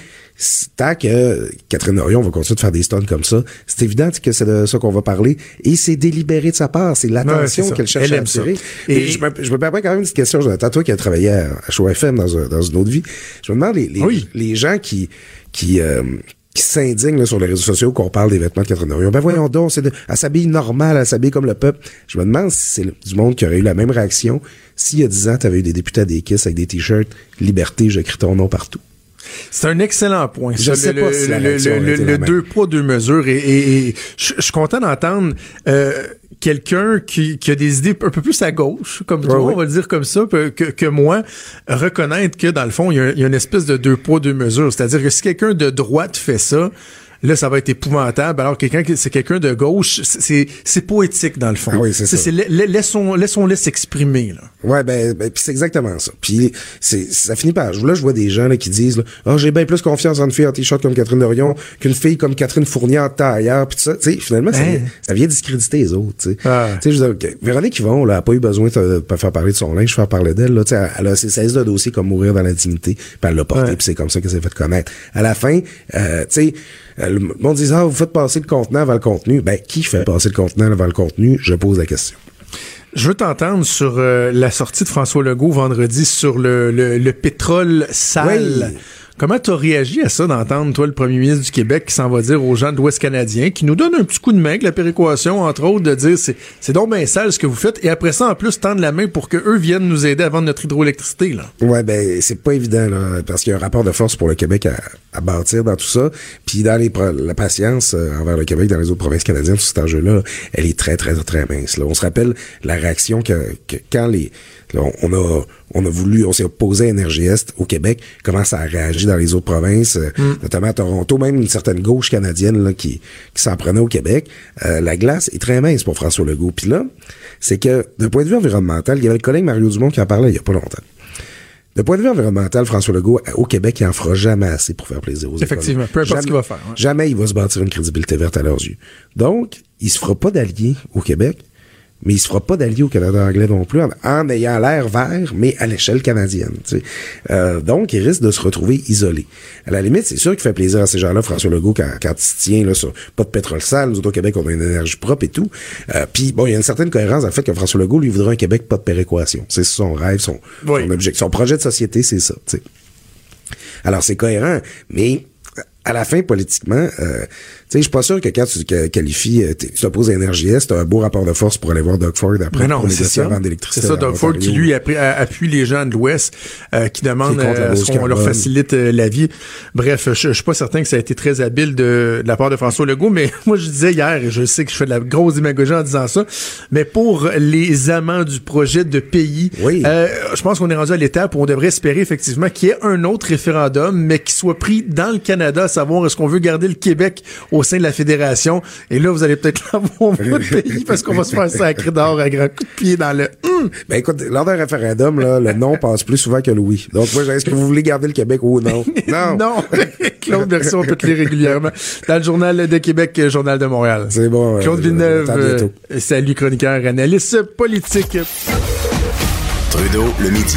E: tant que Catherine Orion va continuer de faire des stunts comme ça, c'est évident que c'est de ça qu'on va parler. Et c'est délibéré de sa part. C'est l'attention qu'elle cherche
A: Elle
E: à attirer.
A: Et-
E: Et je me, je me permets quand même une petite question, Jonathan. Toi qui as travaillé à, à Show FM dans, un- dans une autre vie, je me demande les, les,
A: Oui.
E: les gens qui qui euh, qui s'indignent sur les réseaux sociaux qu'on parle des vêtements de Catherine Dorion. Ben voyons donc, c'est de, elle s'habille normal, elle s'habille comme le peuple. Je me demande si c'est du monde qui aurait eu la même réaction s'il y a 10 ans, tu avais eu des députés à des kisses avec des t-shirts Liberté, j'écris ton nom partout.
A: C'est un excellent point.
E: Je
A: ça,
E: sais
A: le,
E: pas si la
A: le- le- deux poids, deux mesures. Et, et- et je suis content d'entendre euh, quelqu'un qui, qui, a des idées un peu plus à gauche, comme toi, on va le dire comme ça, que, que moi, reconnaître que dans le fond, il y, y a une espèce de deux poids, deux mesures. C'est-à-dire que si quelqu'un de droite fait ça, là, ça va être épouvantable. Alors, quelqu'un c'est quelqu'un de gauche, c'est, c'est poétique, dans le fond.
E: Ah oui, c'est ça.
A: laissons, laissons-les s'exprimer, là.
E: Ouais, ben, ben c'est exactement ça. Puis, c'est, ça finit par, là, je vois des gens, là, qui disent, oh, j'ai bien plus confiance en une fille en t-shirt comme Catherine Dorion qu'une fille comme Catherine Fournier en tailleur, puis tout ça. Tu sais, finalement, ça, hein? ça, vient discréditer les autres, tu sais. Ah. Tu sais, je veux dire, Véronique Yvon, là, a pas eu besoin de, de faire parler de son linge, faire parler d'elle, là, tu sais, elle a ses 16 de dossier comme mourir dans l'intimité, puis elle l'a porté, puis c'est comme ça qu'elle s'est fait connaître. À la fin, euh, tu sais, le monde dit, ah, vous faites passer le contenant avant le contenu. Ben, qui fait passer le contenant avant le contenu? Je pose la question.
A: Je veux t'entendre sur euh, la sortie de François Legault vendredi sur le, le, pétrole sale. Comment tu as réagi à ça d'entendre, toi, le premier ministre du Québec qui s'en va dire aux gens de l'Ouest canadien, qui nous donne un petit coup de main avec la péréquation, entre autres, de dire c'est, donc bien sale ce que vous faites, et après ça, en plus, tendre la main pour qu'eux viennent nous aider à vendre notre hydroélectricité, là?
E: Ouais, ben, c'est pas évident, là, parce qu'il y a un rapport de force pour le Québec à, à bâtir dans tout ça. Puis dans la patience euh, envers le Québec dans les autres provinces canadiennes, sur cet enjeu-là, elle est très, très, très mince, là. On se rappelle la réaction que, que quand les, on a on a voulu, on s'est opposé à Énergie Est au Québec, comment ça a réagi dans les autres provinces, euh, mm. notamment à Toronto, même une certaine gauche canadienne là, qui, qui s'en prenait au Québec. Euh, la glace est très mince pour François Legault. Puis là, c'est que d'un point de vue environnemental, il y avait le collègue Mario Dumont qui en parlait il y a pas longtemps. De point de vue environnemental, François Legault, au Québec, il en fera jamais assez pour faire plaisir aux
A: Effectivement, peu importe ce qu'il va faire.
E: Jamais il va se bâtir une crédibilité verte à leurs yeux. Donc, il se fera pas d'alliés au Québec mais il se fera pas d'allié au Canada anglais non plus en, ayant l'air vert, mais à l'échelle canadienne. Euh, donc, il risque de se retrouver isolé. À la limite, c'est sûr qu'il fait plaisir à ces gens-là, François Legault, quand, quand il se tient là, sur pas de pétrole sale. Nous autres, au Québec, on a une énergie propre et tout. Euh, Puis, bon, il y a une certaine cohérence dans le fait que François Legault, lui, voudrait un Québec pas de péréquation. C'est son rêve, son, son objectif. Son projet de société, c'est ça. Alors, c'est cohérent, mais à la fin, politiquement, euh, sais, je suis pas sûr que quand tu qualifies, euh, tu t'opposes à NRJS, t'as un beau rapport de force pour aller voir Doug Ford après
A: non, négocier ça. d'électricité. C'est ça, Doug Ford qui, lui, appuie les gens de l'Ouest, euh, qui demandent euh, qu'on leur facilite la vie. Bref, je, je, suis pas certain que ça a été très habile de, la part de François Legault, mais moi, je disais hier, et je sais que je fais de la grosse démagogie en disant ça, mais pour les amants du projet de pays, oui. je pense qu'on est rendu à l'étape où on devrait espérer effectivement qu'il y ait un autre référendum, mais qui soit pris dans le Canada, à savoir est-ce qu'on veut garder le Québec au sein de la fédération. Et là, vous allez peut-être l'avoir votre pays parce qu'on va se faire sacrer d'or à grand coup de pied dans le hum.
E: Ben écoute, lors d'un référendum, là, le non passe plus souvent que le oui. Donc moi, est-ce que vous voulez garder le Québec ou non?
A: Non. non. Claude Version, on peut te lire régulièrement. Dans le Journal de Québec, Journal de Montréal.
E: C'est bon.
A: Claude Villeneuve. Euh, salut chroniqueur, analyste politique.
D: Trudeau, le midi.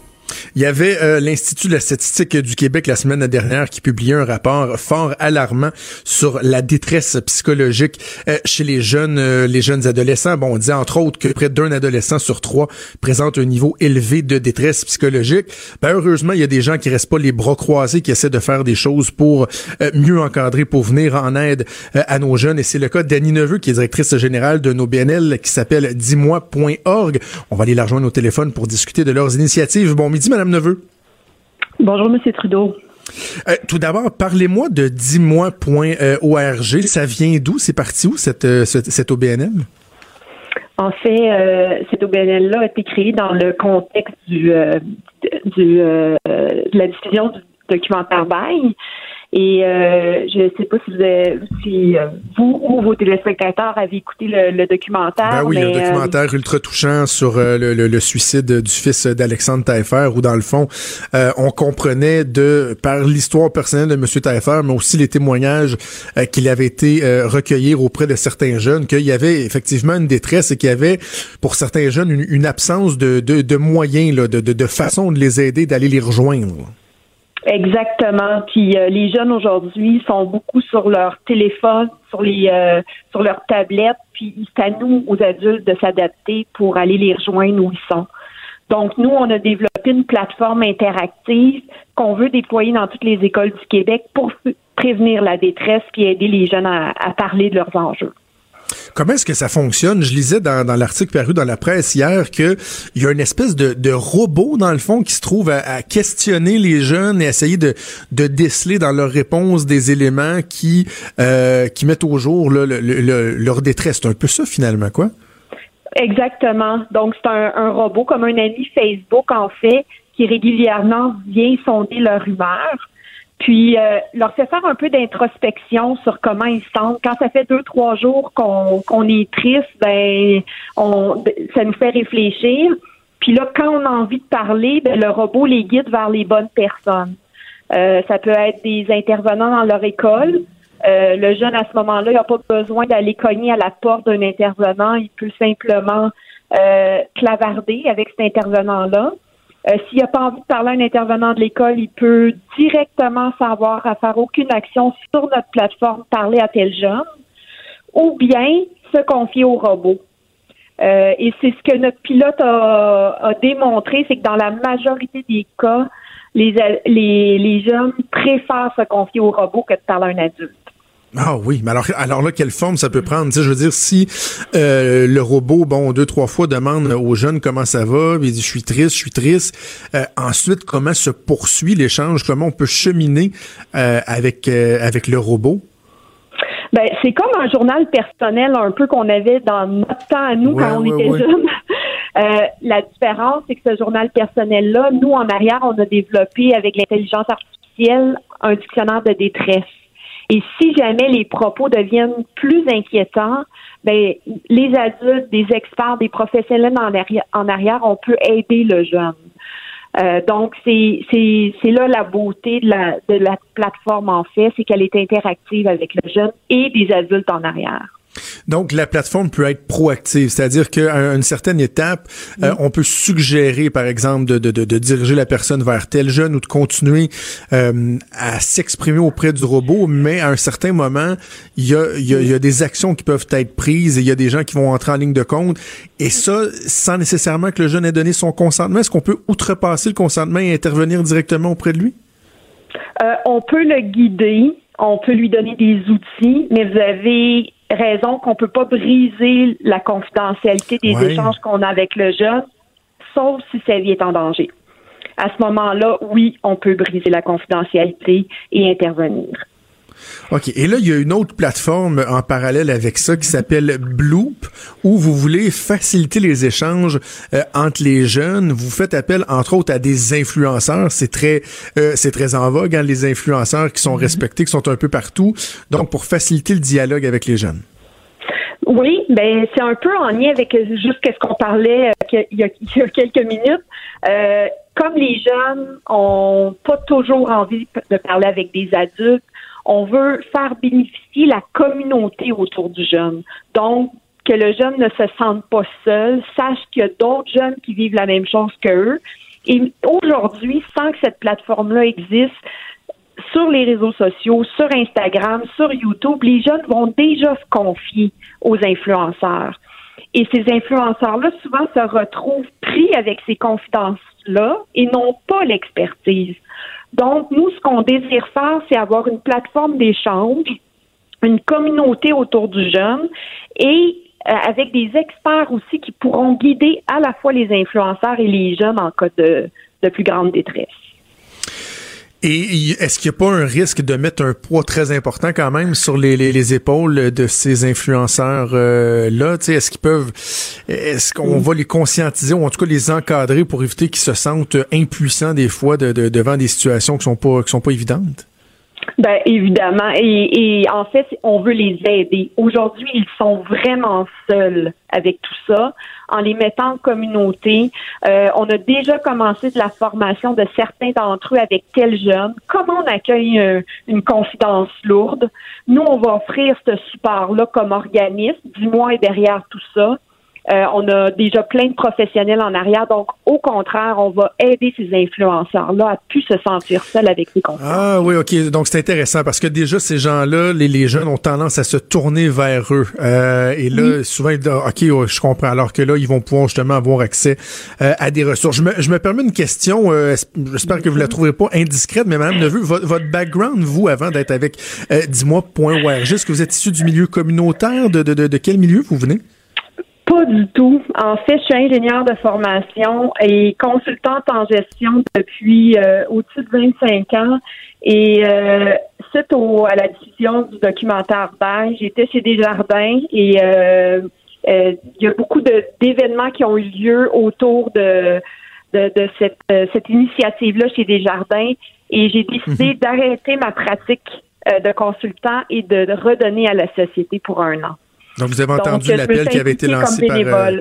A: Il y avait euh, l'Institut de la statistique du Québec la semaine dernière qui publiait un rapport fort alarmant sur la détresse psychologique euh, chez les jeunes euh, les jeunes adolescents. Bon, on dit entre autres que près d'un adolescent sur trois présente un niveau élevé de détresse psychologique. Ben, heureusement, il y a des gens qui restent pas les bras croisés, qui essaient de faire des choses pour mieux encadrer, pour venir en aide à nos jeunes. Et c'est le cas d'Annie Neveu, qui est directrice générale de nos BNL, qui s'appelle dis-moi.org. On va aller la rejoindre au téléphone pour discuter de leurs initiatives. Bon Madame Neveu?
F: Bonjour, Monsieur Trudeau.
A: Euh, tout d'abord, parlez-moi de dis-moi.org. Ça vient d'où? C'est parti où, cette, euh, cette, OBNL?
F: En fait, euh, cette OBNL-là a été créée dans le contexte du, du de la diffusion du documentaire Bail. Et euh, je ne sais pas si, vous, avez, si euh, vous ou vos téléspectateurs avez écouté le, documentaire.
A: Ben oui,
F: mais,
A: un documentaire ultra touchant sur euh, le, le, suicide du fils d'Alexandre Taillefer, où dans le fond, on comprenait de par l'histoire personnelle de M. Taillefer, mais aussi les témoignages qu'il avait été recueillir auprès de certains jeunes, qu'il y avait effectivement une détresse et qu'il y avait pour certains jeunes une, absence de, de, de moyens, là, de, de, de façon de les aider, d'aller les rejoindre.
F: Exactement. Puis euh, les jeunes aujourd'hui sont beaucoup sur leur téléphone, sur les euh, sur leur tablette. Puis c'est à nous, aux adultes, de s'adapter pour aller les rejoindre où ils sont. Donc nous, on a développé une plateforme interactive qu'on veut déployer dans toutes les écoles du Québec pour prévenir la détresse puis aider les jeunes à, à parler de leurs enjeux.
A: Comment est-ce que ça fonctionne? Je lisais dans, dans l'article paru dans la presse hier qu'il y a une espèce de, de, robot, dans le fond, qui se trouve à, à, questionner les jeunes et essayer de, de déceler dans leur réponse des éléments qui, euh, qui mettent au jour le, le, leur détresse. C'est un peu ça, finalement, quoi?
F: Exactement. Donc, c'est un, un, robot comme un ami Facebook, en fait, qui régulièrement vient sonder leur humeur. Puis euh, leur fait faire un peu d'introspection sur comment ils se sentent. Quand ça fait deux, trois jours qu'on qu'on est triste, ben on ça nous fait réfléchir. Puis là, quand on a envie de parler, ben, le robot les guide vers les bonnes personnes. Euh, ça peut être des intervenants dans leur école. Euh, le jeune, à ce moment-là, il n'a pas besoin d'aller cogner à la porte d'un intervenant. Il peut simplement euh, clavarder avec cet intervenant-là. Euh, S'il n'a pas envie de parler à un intervenant de l'école, il peut directement savoir à faire aucune action sur notre plateforme, parler à tel jeune, ou bien se confier au robot. Euh, et c'est ce que notre pilote a, a démontré, c'est que dans la majorité des cas, les, les, les jeunes préfèrent se confier au robot que de parler à un adulte.
A: Ah oui, mais alors, alors là, quelle forme ça peut prendre? je veux dire, si euh, le robot, bon, deux, trois fois demande aux jeunes comment ça va, il dit je suis triste, je suis triste. Euh, ensuite, comment se poursuit l'échange? Comment on peut cheminer euh, avec, avec le robot?
F: Ben, c'est comme un journal personnel un peu qu'on avait dans notre temps à nous quand on était jeunes. la différence, c'est que ce journal personnel-là, nous, en arrière, on a développé avec l'intelligence artificielle un dictionnaire de détresse. Et si jamais les propos deviennent plus inquiétants, ben, les adultes, des experts, des professionnels en arrière, on peut aider le jeune. Euh, donc, c'est là la beauté de la, de la plateforme, en fait, c'est qu'elle est interactive avec le jeune et des adultes en arrière.
A: Donc, la plateforme peut être proactive, c'est-à-dire qu'à une certaine étape, euh, on peut suggérer, par exemple, de, de, de, diriger la personne vers tel jeune ou de continuer euh, à s'exprimer auprès du robot, mais à un certain moment, il y a, y, a, y a, des actions qui peuvent être prises et il y a des gens qui vont entrer en ligne de compte. Et ça, sans nécessairement que le jeune ait donné son consentement, est-ce qu'on peut outrepasser le consentement et intervenir directement auprès de lui?
F: Euh, on peut le guider, on peut lui donner des outils, mais vous avez raison qu'on peut pas briser la confidentialité des échanges qu'on a avec le jeune, sauf si sa vie est en danger. À ce moment-là, oui, on peut briser la confidentialité et intervenir.
A: OK. Et là, il y a une autre plateforme en parallèle avec ça qui s'appelle Bloop, où vous voulez faciliter les échanges euh, entre les jeunes. Vous faites appel, entre autres, à des influenceurs. C'est très, euh, c'est très en vogue, hein, les influenceurs qui sont mm-hmm. respectés, qui sont un peu partout. Donc, pour faciliter le dialogue avec les jeunes.
F: Oui, ben c'est un peu en lien avec juste ce qu'on parlait euh, il y, a, quelques minutes. Euh, comme les jeunes ont pas toujours envie de parler avec des adultes, on veut faire bénéficier la communauté autour du jeune. Donc, que le jeune ne se sente pas seul, sache qu'il y a d'autres jeunes qui vivent la même chose qu'eux. Et aujourd'hui, sans que cette plateforme-là existe, sur les réseaux sociaux, sur Instagram, sur YouTube, les jeunes vont déjà se confier aux influenceurs. Et ces influenceurs-là, souvent, se retrouvent pris avec ces confidences-là et n'ont pas l'expertise. Donc, nous, ce qu'on désire faire, c'est avoir une plateforme d'échange, une communauté autour du jeune et euh, avec des experts aussi qui pourront guider à la fois les influenceurs et les jeunes en cas de, de plus grande détresse.
A: Et est-ce qu'il n'y a pas un risque de mettre un poids très important quand même sur les, les, épaules de ces influenceurs euh, là? Est-ce qu'ils peuvent, est-ce qu'on va les conscientiser ou en tout cas les encadrer pour éviter qu'ils se sentent impuissants des fois de, devant des situations qui sont pas qui sont pas évidentes?
F: Ben évidemment. Et, en fait, on veut les aider. Aujourd'hui, ils sont vraiment seuls avec tout ça. En les mettant en communauté, euh, on a déjà commencé de la formation de certains d'entre eux avec quels jeunes. Comment on accueille euh, une confidence lourde. Nous, on va offrir ce support-là comme organisme. Du moins derrière tout ça. Euh, on a déjà plein de professionnels en arrière. Donc, au contraire, on va aider ces influenceurs-là à plus se sentir seuls avec les contenus.
A: Ah oui, OK. Donc, c'est intéressant parce que déjà, ces gens-là, les, les jeunes ont tendance à se tourner vers eux. Euh, et là, souvent, ils disent, OK, oh, je comprends. Alors que là, ils vont pouvoir justement avoir accès euh, à des ressources. Je me, je me permets une question. euh, J'espère que vous la trouverez pas indiscrète, mais Madame Neveu, votre, votre background, vous, avant d'être avec euh, Dis-moi, point ORG, est-ce que vous êtes issu du milieu communautaire? De, de, de, de quel milieu vous venez?
F: Pas du tout. En fait, je suis ingénieure de formation et consultante en gestion depuis euh, au-dessus de 25 ans. Et euh, suite au, à la diffusion du documentaire Bail, j'étais chez Desjardins et euh, euh, il y a beaucoup d'événements qui ont eu lieu autour de, de, de cette, euh, cette initiative-là chez Desjardins. Et j'ai décidé d'arrêter ma pratique euh, de consultant et de, de redonner à la société pour un an.
A: Donc, vous avez entendu l'appel qui avait été lancé par, euh,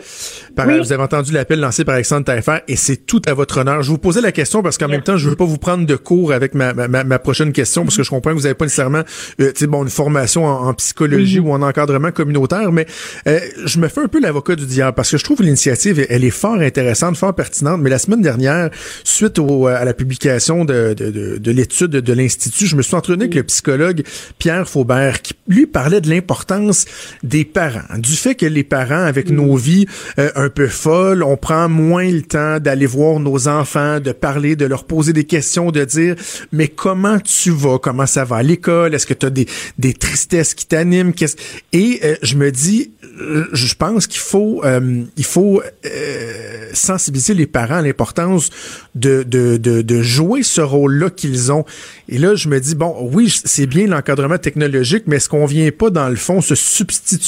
A: par
F: Oui.
A: vous avez entendu l'appel lancé par Alexandre Taillefer et c'est tout à votre honneur. Je vous posais la question parce qu'en même temps, je veux pas vous prendre de cours avec ma, ma, ma- prochaine question parce que je comprends que vous avez pas nécessairement euh, tu sais, bon, une formation en, en psychologie ou en encadrement communautaire, mais euh, je me fais un peu l'avocat du diable parce que je trouve l'initiative, elle est fort intéressante, fort pertinente, mais la semaine dernière, suite au, à la publication de, de, de, de l'étude de l'Institut, je me suis entretenu avec le psychologue Pierre Faubert qui, lui, parlait de l'importance des parents, du fait que les parents, avec nos vies euh, un peu folles, on prend moins le temps d'aller voir nos enfants, de parler, de leur poser des questions, de dire mais comment tu vas, comment ça va à l'école, est-ce que tu as des, des tristesses qui t'animent, qu'est-ce et euh, je me dis, euh, je pense qu'il faut euh, il faut euh, sensibiliser les parents à l'importance de, de, de, de jouer ce rôle-là qu'ils ont. Et là, je me dis, bon, oui, c'est bien l'encadrement technologique, mais est-ce qu'on vient pas, dans le fond, se substituer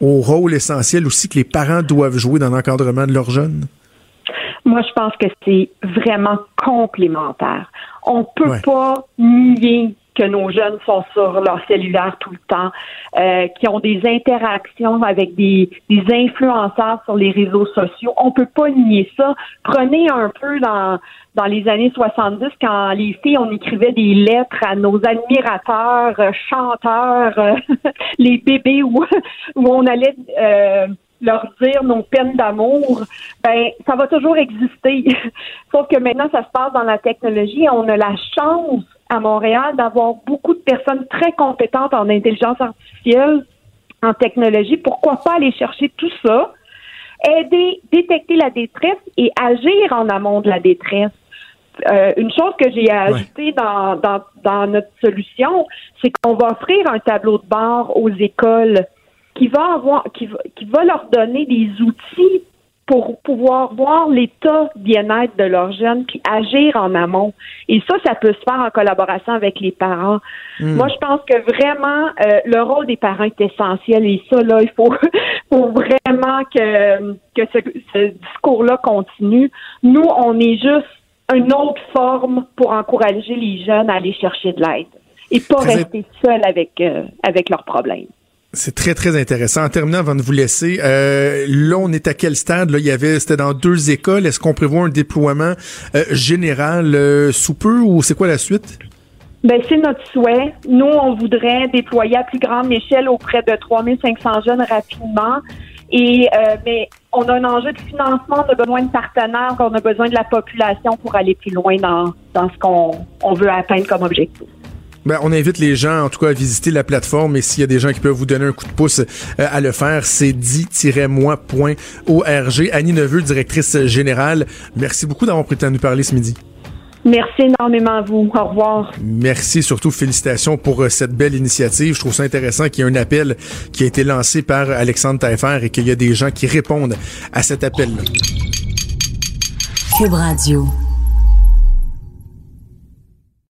A: au rôle essentiel aussi que les parents doivent jouer dans l'encadrement de leurs jeunes?
F: Moi, je pense que c'est vraiment complémentaire. On peut
A: Ouais.
F: pas nier que nos jeunes sont sur leur cellulaire tout le temps, euh, qui ont des interactions avec des, des influenceurs sur les réseaux sociaux. On peut pas nier ça. Prenez un peu dans dans les années 70 quand les filles on écrivait des lettres à nos admirateurs, euh, chanteurs, euh, les bébés où où on allait euh, leur dire nos peines d'amour, ben ça va toujours exister. Sauf que maintenant, ça se passe dans la technologie et on a la chance à Montréal d'avoir beaucoup de personnes très compétentes en intelligence artificielle, en technologie. Pourquoi pas aller chercher tout ça, aider, détecter la détresse et agir en amont de la détresse. Euh, une chose que j'ai ajoutée dans, dans, dans notre solution, c'est qu'on va offrir un tableau de bord aux écoles qui va avoir qui va, qui va leur donner des outils pour pouvoir voir l'état bien-être de leurs jeunes puis agir en amont. Et ça, ça peut se faire en collaboration avec les parents. Moi, je pense que vraiment euh, le rôle des parents est essentiel et ça, là, il faut, faut vraiment que, que ce, ce discours-là continue. Nous, on est juste une autre forme pour encourager les jeunes à aller chercher de l'aide et pas
A: Très-
F: rester seuls avec, euh, avec leurs problèmes.
A: C'est très, très intéressant. En terminant, avant de vous laisser, euh, là, on est à quel stade? Là, il y avait, c'était dans deux écoles. Est-ce qu'on prévoit un déploiement euh, général euh, sous peu ou c'est quoi la suite?
F: Ben, c'est notre souhait. Nous, on voudrait déployer à plus grande échelle auprès de 3500 jeunes rapidement. Et euh, mais on a un enjeu de financement, on a besoin de partenaires, on a besoin de la population pour aller plus loin dans, dans ce qu'on on veut atteindre comme objectif.
A: Ben, on invite les gens, en tout cas, à visiter la plateforme et s'il y a des gens qui peuvent vous donner un coup de pouce euh, à le faire, c'est dit-moi.org. Annie Neveu, directrice générale, merci beaucoup d'avoir pris le temps de nous parler ce midi.
F: Merci énormément à vous. Au revoir.
A: Merci, surtout félicitations pour euh, cette belle initiative. Je trouve ça intéressant qu'il y ait un appel qui a été lancé par Alexandre Taillefer et qu'il y a des gens qui répondent à cet appel-là.
B: Cube Radio.